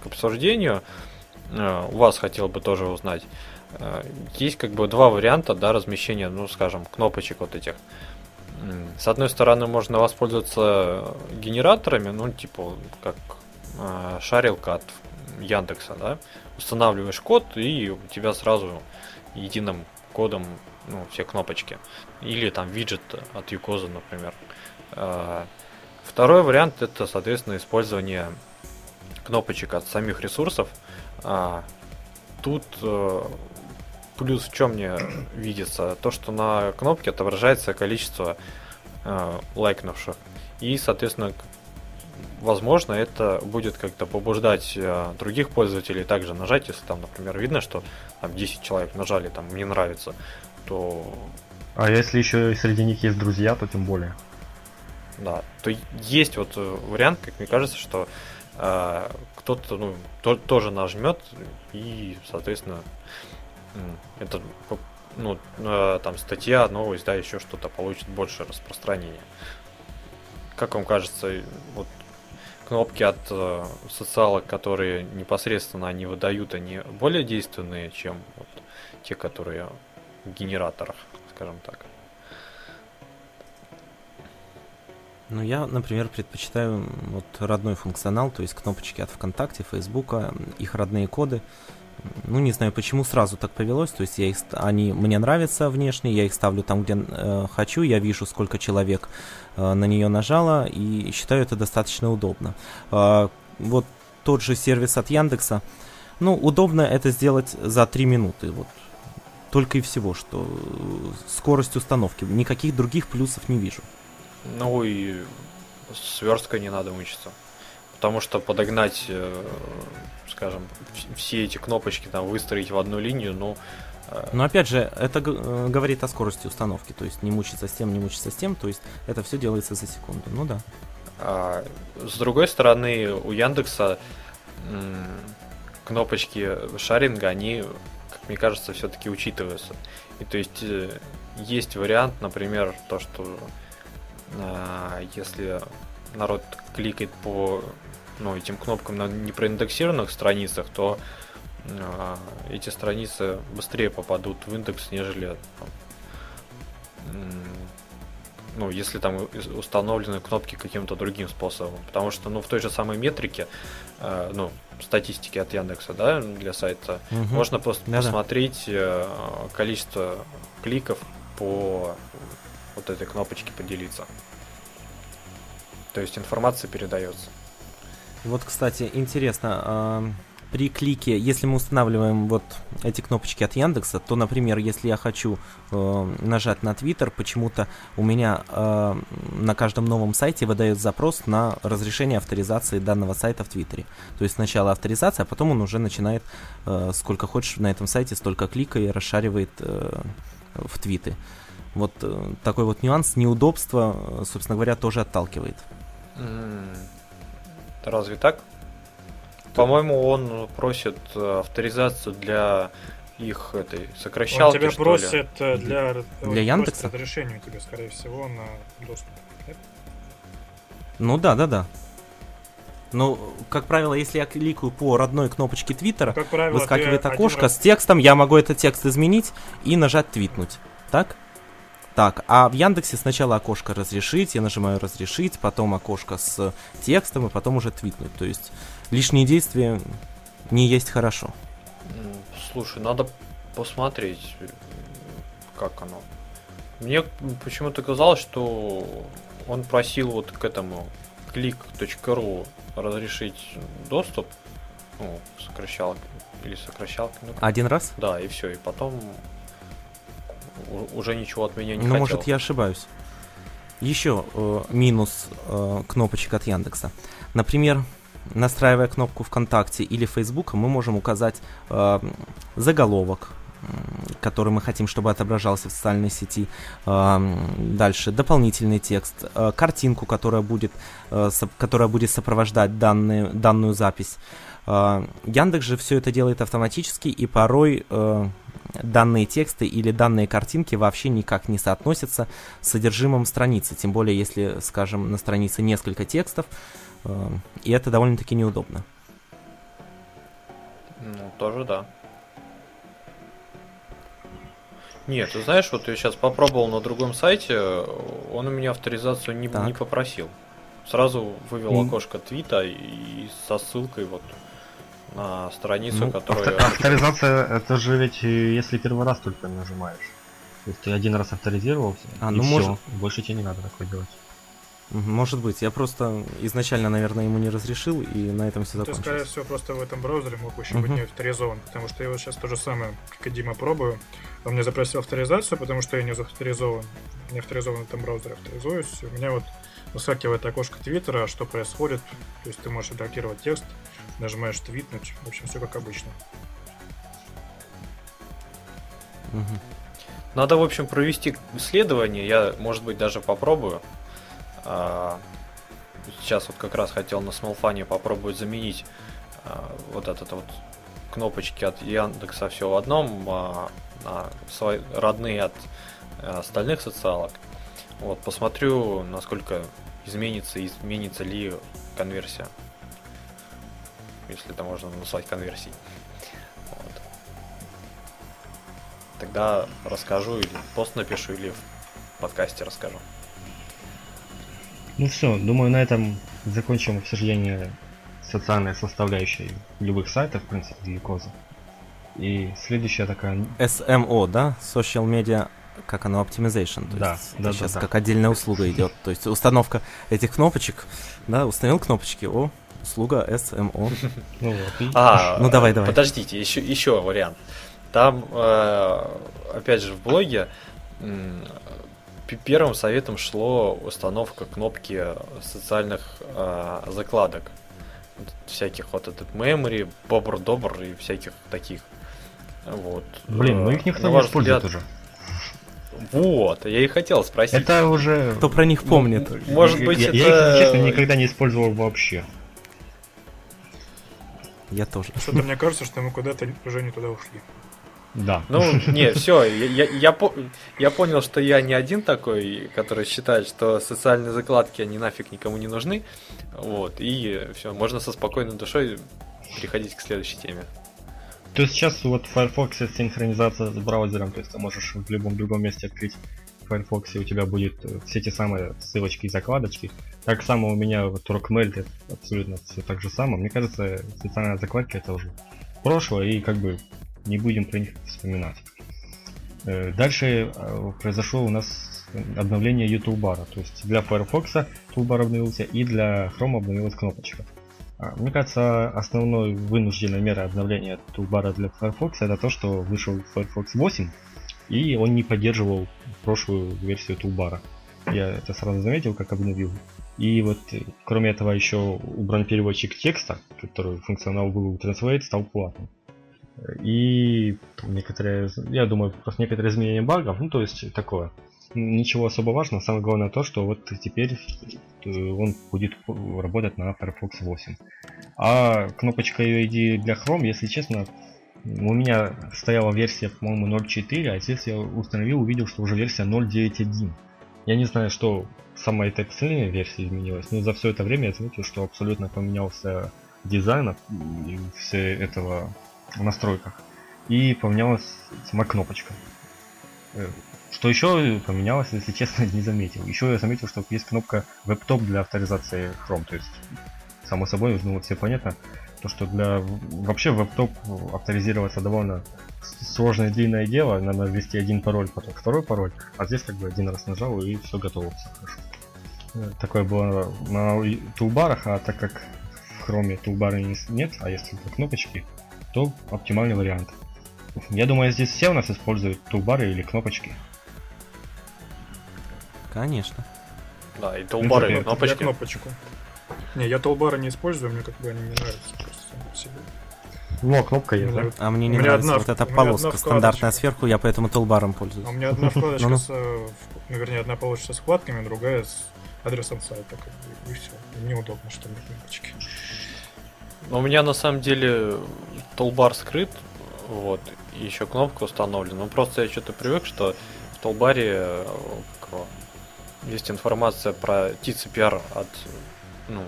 к обсуждению, э, у вас хотел бы тоже узнать, э, есть как бы два варианта, да, размещения, ну, скажем, кнопочек вот этих. С одной стороны, можно воспользоваться генераторами, ну, типа, как э, шарилка от Яндекса, да, устанавливаешь код, и у тебя сразу единым кодом ну, все кнопочки. Или там виджет от Юкоза, например. А, Второй вариант это, соответственно, использование кнопочек от самих ресурсов. А, Тут э, плюс в чем мне видится, то, что на кнопке отображается количество э, лайкнувших. И, соответственно, возможно, это будет как-то побуждать э, других пользователей также нажать, если там, например, видно, что там 10 человек нажали, там, мне нравится, то А если еще и среди них есть друзья, то тем более. Да, то есть вот э, вариант, как мне кажется, что э, кто-то ну, то- тоже нажмет и, соответственно, это ну, э, там статья, новость, да, еще что-то получит больше распространения. Как вам кажется, вот кнопки от э, социалок, которые непосредственно они выдают, они более действенные, чем вот те, которые в генераторах, скажем так. Ну, я, например, предпочитаю вот родной функционал, то есть кнопочки от ВКонтакте, Фейсбука, их родные коды. М, Ну, не знаю, почему сразу так повелось, то есть я их, они мне нравятся внешне, я их ставлю там, где э, хочу, я вижу, сколько человек э, на нее нажало, и считаю это достаточно удобно. А, вот тот же сервис от Яндекса, ну, удобно это сделать за 3 минуты, вот. Только и всего, что э, скорость установки, никаких других плюсов не вижу. Ну и сверсткой не надо мучиться. Потому что подогнать, э, скажем, вс- все эти кнопочки там выстроить в одну линию, ну, э, Но опять же, это э, говорит о скорости установки, то есть не мучиться с тем, не мучиться с тем, то есть это все делается за секунду. Ну да. а с другой стороны, у Яндекса кнопочки шаринга, они, как мне кажется, все-таки учитываются. И то есть есть вариант, например, то, что если народ кликает по ну, этим кнопкам на непроиндексированных страницах, то а, эти страницы быстрее попадут в индекс, нежели там, ну, если там установлены кнопки каким-то другим способом. Потому что, ну, в той же самой метрике, э, ну, статистики от Яндекса, да, для сайта, Мгм. можно просто Да-да. посмотреть э, количество кликов по вот этой кнопочке поделиться. То есть информация передается. Вот, кстати, интересно, а, при клике, если мы устанавливаем вот эти кнопочки от Яндекса, то, например, если я хочу э, нажать на Твиттер, почему-то у меня э, на каждом новом сайте выдает запрос на разрешение авторизации данного сайта в Твиттере. То есть сначала авторизация, а потом он уже начинает э, сколько хочешь на этом сайте, столько клика и расшаривает э, в твиты. Вот э, такой вот нюанс, неудобство, э, собственно говоря, тоже отталкивает. М, Разве так? По-моему, он просит э, авторизацию для их этой Он сокращалки, тебя что ли. просит э, для, Для Яндекса? разрешения у тебя, скорее всего, на доступ. Нет? Ну да, да, да. Ну, как правило, если я кликаю по родной кнопочке Твиттера, Как правило, выскакивает ты окошко раз- с текстом, я могу этот текст изменить и нажать твитнуть. Так? Так, а в Яндексе сначала окошко разрешить, я нажимаю разрешить, потом окошко с текстом и потом уже твитнуть. То есть лишние действия не есть хорошо. Слушай, надо посмотреть, как оно. Мне почему-то казалось, что он просил вот к этому click.ru разрешить доступ, ну, сокращалки или сокращалки, ну, Один раз? да, и все, и потом уже ничего от меня не Ну, хотел. может, я ошибаюсь. Еще э, минус э, кнопочек от Яндекса. Например, настраивая кнопку ВКонтакте или Фейсбука, мы можем указать э, заголовок, который мы хотим, чтобы отображался в социальной сети. Э, дальше дополнительный текст, э, картинку, которая будет, э, которая будет сопровождать данные, данную запись. Яндекс же все это делает автоматически, и порой данные тексты или данные картинки вообще никак не соотносятся с содержимым страницы. Тем более, если, скажем, на странице несколько текстов, и это довольно-таки неудобно. Ну, тоже да. Нет, ты знаешь, вот я сейчас попробовал на другом сайте, он у меня авторизацию не, не попросил. Сразу вывел mm. окошко твита и со ссылкой вот на страницу, ну, которую... Авто- авторизация, это же ведь если первый раз только нажимаешь. То есть ты один раз авторизировался, а, и ну, все. Может... Больше тебе не надо такое делать. Может быть, я просто изначально, наверное, ему не разрешил, и на этом все закончилось. Ты, скорее всего, просто в этом браузере мог еще uh-huh. быть не авторизован, потому что я вот сейчас то же самое, как и Дима, пробую. Он мне запросил авторизацию, потому что я не авторизован, не авторизован в этом браузере, авторизуюсь. У меня вот выскакивает окошко Твиттера, что происходит. То есть ты можешь редактировать текст, нажимаешь твитнуть. В общем, все как обычно. Надо, в общем, провести исследование. Я, может быть, даже попробую. А, сейчас вот как раз хотел на Смолфане попробовать заменить а, вот этот вот кнопочки от Яндекса все в одном а, на свои родные от остальных социалок. Вот, посмотрю, насколько изменится, изменится ли конверсия. Если это можно назвать конверсией. Вот. Тогда расскажу или пост напишу, или в подкасте расскажу. Ну все, думаю, на этом закончим обсуждение социальной составляющей любых сайтов, в принципе, для козы. И следующая такая... SMO, да? Social Media как оно optimization. То да, есть да, сейчас да, как отдельная услуга идет. То есть установка этих кнопочек, да, установил кнопочки, о, услуга SMO. Ну вот. А, ну давай, давай. Подождите, еще, еще вариант. Там, э, опять же, в блоге первым советом шло установка кнопки социальных э, закладок. Всяких вот этот memory, бобр добр и всяких таких. Вот. Блин, ну их никто не использует взгляд... уже. Вот, я и хотел спросить. Это уже... Кто про них помнит? Может быть, я, это... Я их, честно, никогда не использовал вообще. Я тоже. Что-то мне кажется, что мы куда-то уже не туда ушли. Да. Ну, не, все, я, я, я, по, я понял, что я не один такой, который считает, что социальные закладки, они нафиг никому не нужны. Вот, и все, можно со спокойной душой переходить к следующей теме. То есть сейчас вот в Firefox синхронизация с браузером, то есть ты можешь в любом другом месте открыть Firefox, у тебя будет э, все те самые ссылочки и закладочки. Так само у меня вот Rockmail это абсолютно все так же самое. Мне кажется, социальная закладка это уже прошлое, и как бы не будем про них вспоминать. Э, дальше э, произошло у нас обновление YouTube бара. То есть для Firefox toolbar обновился и для Chrome обновилась кнопочка. А, мне кажется, основной вынужденной мерой обновления toolbar для Firefox это то, что вышел Firefox 8 и он не поддерживал прошлую версию toolbar. Я это сразу заметил, как обновил. И вот, кроме этого, еще убран переводчик текста, который функционал Google Translate стал платным. И некоторые, я думаю, просто некоторые изменения багов, ну то есть такое. Ничего особо важного, самое главное то, что вот теперь э, он будет работать на Firefox 8. А кнопочка UID для Chrome, если честно, у меня стояла версия, по-моему, 0.4, а здесь я установил, увидел, что уже версия 0.9.1. Я не знаю, что самая этой последняя версия изменилась, но за все это время я заметил, что абсолютно поменялся дизайн все этого в настройках. И поменялась сама кнопочка. Э, что еще поменялось, если честно, не заметил. Еще я заметил, что есть кнопка WebTop для авторизации Chrome. То есть, само собой, ну, все понятно, то что для вообще WebTop авторизироваться довольно сложное длинное дело. Надо ввести один пароль, потом второй пароль. А здесь как бы один раз нажал и все готово, все хорошо. Э, такое было на тулбарах, а так как в Chrome тулбары нет, а есть только кнопочки, то оптимальный вариант. Я думаю, здесь все у нас используют тулбары или кнопочки. Конечно. Да, и толбары, и Ну, Я кнопочки. кнопочку. Не, я толбары не использую, мне как бы они не нравятся себе. Ну, а кнопка есть, да? А мне не У меня нравится одна вот эта полоска стандартная сверху, я поэтому толбаром А у пользуюсь. меня одна вкладочка с, э, ну, вернее, одна получится с вкладками, другая с адресом сайта, как бы, и все. Неудобно, что мне кнопочки. Но у меня на самом деле толбар скрыт, вот, и еще кнопка установлена. Ну просто я что-то привык, что в толбаре э, есть информация про TCPR от ну,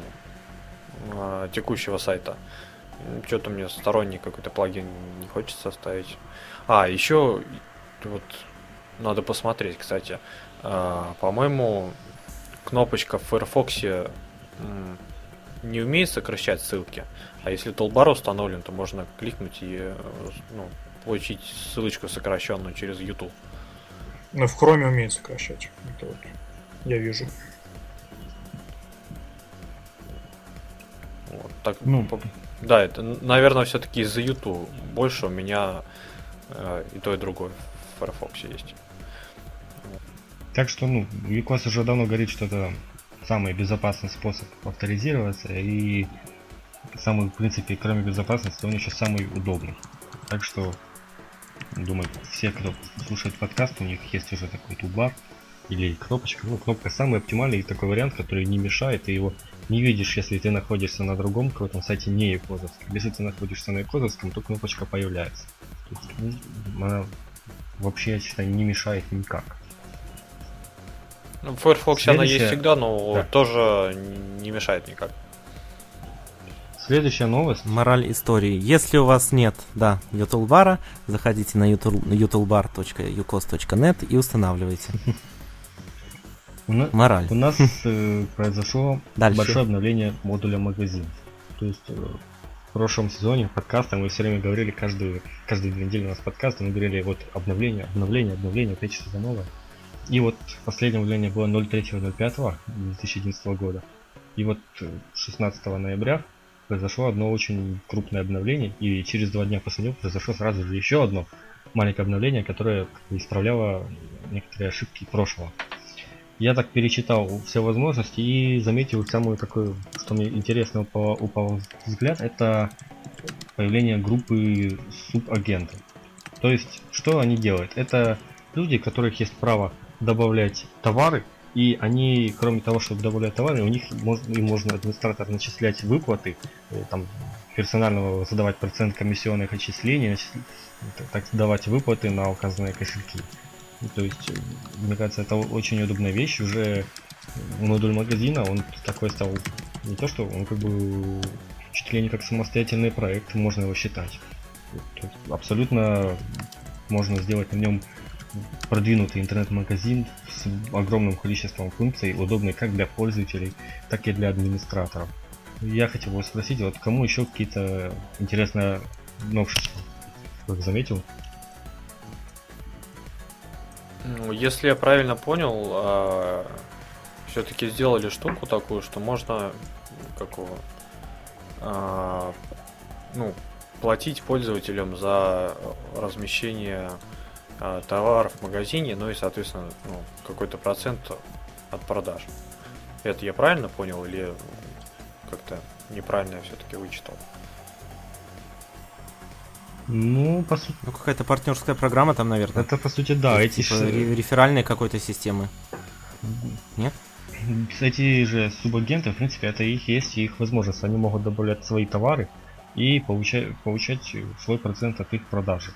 э, текущего сайта. Что-то мне сторонний какой-то плагин не хочется ставить. А, еще вот надо посмотреть, кстати. А, По-моему, кнопочка в Firefox не умеет сокращать ссылки. А если толбар установлен, то можно кликнуть и ну, получить ссылочку сокращенную через YouTube. Но в Chrome умеет сокращать. Это вот я вижу. Вот, так, Ну, по- да, это, наверное, все-таки из-за YouTube. Больше у меня э, и то, и другое в Firefox есть. Так что, ну, UCOS уже давно говорит, что это самый безопасный способ авторизироваться и самый, в принципе, кроме безопасности, он еще самый удобный. Так что, думаю, все, кто слушает подкаст, у них есть уже такой тулбар или кнопочка. Ну, кнопка самый оптимальный такой вариант, который не мешает, ты его не видишь, если ты находишься на другом каком-то сайте не Якозовском. Если ты находишься на Якозовском, то кнопочка появляется. То есть, ну, она вообще, я считаю, не мешает никак. Ну, в Firefox она есть Следующая- всегда, но Да. тоже не мешает никак. Следующая новость. Мораль истории. Если у вас нет, да, ютулбара, заходите на youtulbar.ucos.net и устанавливайте. У, на- Мораль. у нас э, произошло Дальше. большое обновление модуля магазин. То есть э, в прошлом сезоне подкаста мы все время говорили, каждую, каждые две недели у нас подкаст, мы говорили вот обновление, обновление, обновление, опять что-то новое. И вот последнее обновление было 03.05.2011 года. И вот э, 16 ноября произошло одно очень крупное обновление, и через два дня после него произошло сразу же еще одно маленькое обновление, которое исправляло некоторые ошибки прошлого. Я так перечитал все возможности и заметил самую такую, что мне интересно упал, упал взгляд, это появление группы субагентов. То есть, что они делают? Это люди, у которых есть право добавлять товары, и они, кроме того, чтобы добавлять товары, у них мож- им можно администратор начислять выплаты, э, там персонального задавать процент комиссионных отчислений, начис- так давать выплаты на указанные кошельки. То есть, мне кажется, это очень удобная вещь. Уже модуль магазина, он такой стал не то, что он как бы чуть ли не как самостоятельный проект, можно его считать. То есть абсолютно можно сделать на нем продвинутый интернет-магазин с огромным количеством функций, удобный как для пользователей, так и для администраторов. Я хотел бы спросить, вот кому еще какие-то интересные новшества? Как заметил? Ну, если я правильно понял, все-таки сделали штуку такую, что можно какого, а, ну, платить пользователям за размещение а, товаров в магазине, ну и, соответственно, ну, какой-то процент от продаж. Это я правильно понял или как-то неправильно все-таки вычитал? Ну, по сути, Ну, какая-то партнерская программа там, наверное. это по сути да, эти типа ре- реферальной какой-то системы. Эти же субагенты, в принципе, это их есть их возможность. Они могут добавлять свои товары и получать, получать свой процент от их продажи.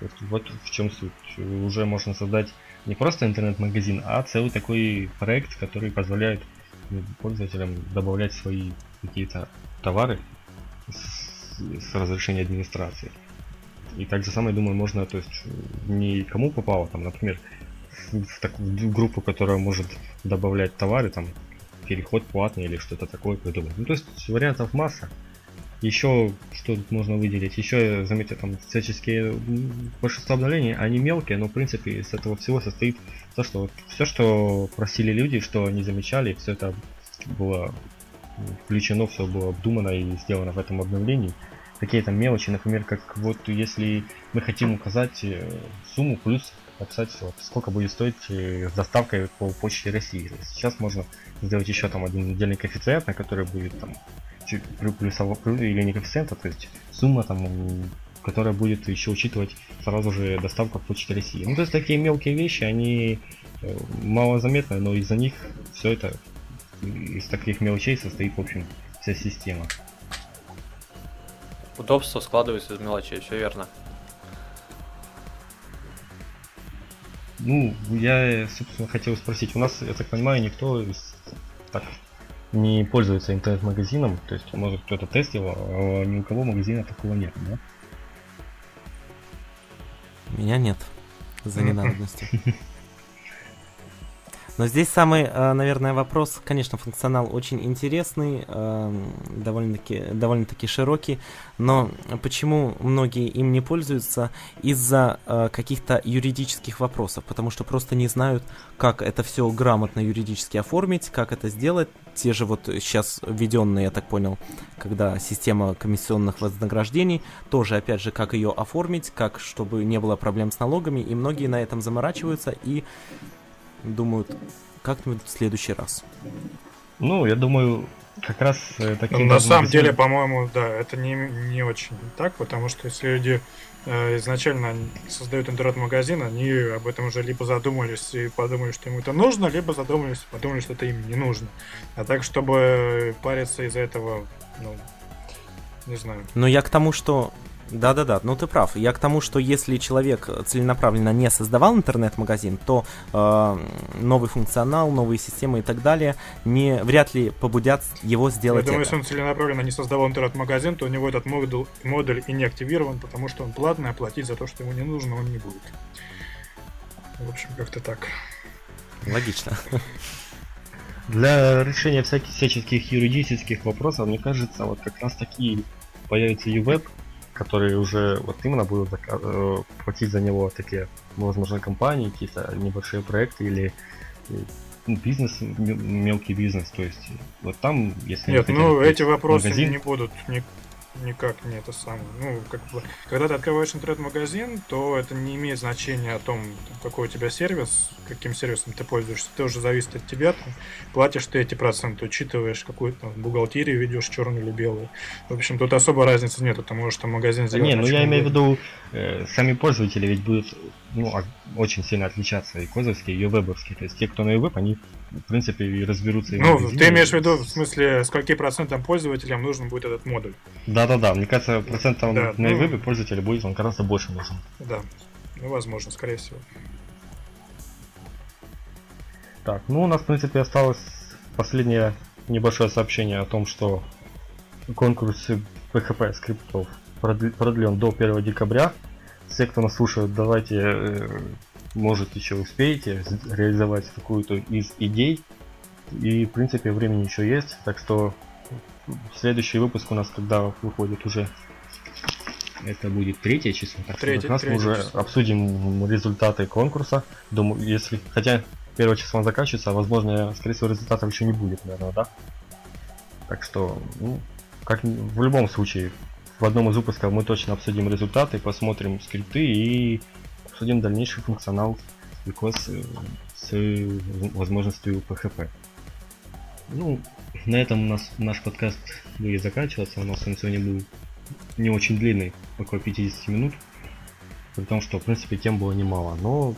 Вот, вот в чем суть. Уже можно создать не просто интернет-магазин, а целый такой проект, который позволяет ну, пользователям добавлять свои какие-то товары с, с разрешения администрации. И так же самое, думаю, можно, то есть, не кому попало, там, например, в, такую в группу, которая может добавлять товары, там, переход платный или что-то такое придумать. Ну, то есть, вариантов масса. Еще, что тут можно выделить, еще, заметьте, там, всяческие, большинство обновлений, они мелкие, но, в принципе, из этого всего состоит то, что вот все, что просили люди, что они замечали, все это было включено, все было обдумано и сделано в этом обновлении. Такие там мелочи, например, как вот если мы хотим указать э, сумму плюс написать, вот, сколько будет стоить э, с доставкой по почте России. Сейчас можно сделать еще там один отдельный коэффициент, на который будет там плюсово, или не коэффициент, а то есть сумма там, которая будет еще учитывать сразу же доставка в почте России. Ну то есть такие мелкие вещи, они э, малозаметны, но из-за них все это из таких мелочей состоит в общем вся система. Удобство складывается из мелочей, все верно. Ну, я, собственно, хотел спросить, у нас, я так понимаю, никто так, не пользуется интернет-магазином, то есть, может, кто-то тестил, а ни у кого магазина такого нет, да? Меня нет, за ненадобностью. Но здесь самый, э, наверное, вопрос, конечно, функционал очень интересный, э, довольно-таки довольно таки широкий, но почему многие им не пользуются? Из-за э, каких-то юридических вопросов, потому что просто не знают, как это все грамотно юридически оформить, как это сделать. Те же вот сейчас введенные, я так понял, когда система комиссионных вознаграждений, тоже, опять же, как ее оформить, как, чтобы не было проблем с налогами, и многие на этом заморачиваются и думают, как-нибудь в следующий раз. Ну, я думаю, как раз э, таким... На самом деле, по-моему, да, это не, не очень так, потому что если люди э, изначально создают интернет-магазин, они об этом уже либо задумались и подумали, что им это нужно, либо задумались и подумали, что это им не нужно. А так, чтобы париться из-за этого, ну, не знаю. Но я к тому, что да-да-да, ну ты прав. Я к тому, что если человек целенаправленно не создавал интернет-магазин, то э, новый функционал, новые системы и так далее не вряд ли побудят его сделать. Я думаю, это. если он целенаправленно не создавал интернет-магазин, то у него этот модуль, модуль и не активирован, потому что он платный, а платить за то, что ему не нужно, он не будет. В общем, как-то так. Логично. Для решения всяких всяческих юридических вопросов, мне кажется, вот как раз такие появится UWeb, которые уже вот именно будут э, платить за него такие, возможно, компании, какие-то небольшие проекты или ну, бизнес, мелкий бизнес, то есть вот там, если... Нет, ну эти вопросы магазин, не будут никак не это самое. Ну, как бы, когда ты открываешь интернет-магазин, то это не имеет значения о том, какой у тебя сервис, каким сервисом ты пользуешься. Это уже зависит от тебя. Там, платишь ты эти проценты, учитываешь, какую то бухгалтерию ведешь, черную или белую. В общем, тут особо разницы нет. Ты можешь там магазин сделать. Не, ну я имею в виду, э, сами пользователи ведь будут ну, очень сильно отличаться. И козовские, и вебовские. То есть те, кто на веб, они в принципе, и разберутся. Ну, ты имеешь в виду, в смысле, с каким процентом пользователям нужен будет этот модуль? Да-да-да, мне кажется, процентом да, на ну, вебе пользователя будет он гораздо больше нужен. Да, ну, возможно, скорее всего. Так, ну, у нас, в принципе, осталось последнее небольшое сообщение о том, что конкурс PHP скриптов продлен до 1 декабря. Все, кто нас слушает, давайте э, может еще успеете реализовать какую-то из идей. И в принципе времени еще есть, так что следующий выпуск у нас, когда выходит уже, это будет третье число. Так третье, раз мы уже число. обсудим результаты конкурса. Думаю, если, хотя первое число заканчивается, а возможно, скорее всего, результатов еще не будет, наверное, да? Так что, ну, как в любом случае, в одном из выпусков мы точно обсудим результаты, посмотрим скрипты и обсудим дальнейший функционал Викос с возможностью PHP. Ну, на этом у нас наш подкаст будет заканчиваться. У нас он сегодня был не очень длинный, около 50 минут. При том, что, в принципе, тем было немало. Но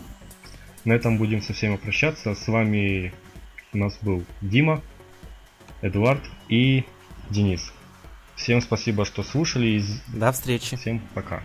на этом будем со всеми прощаться. С вами у нас был Дима, Эдуард и Денис. Всем спасибо, что слушали. До встречи. Всем пока.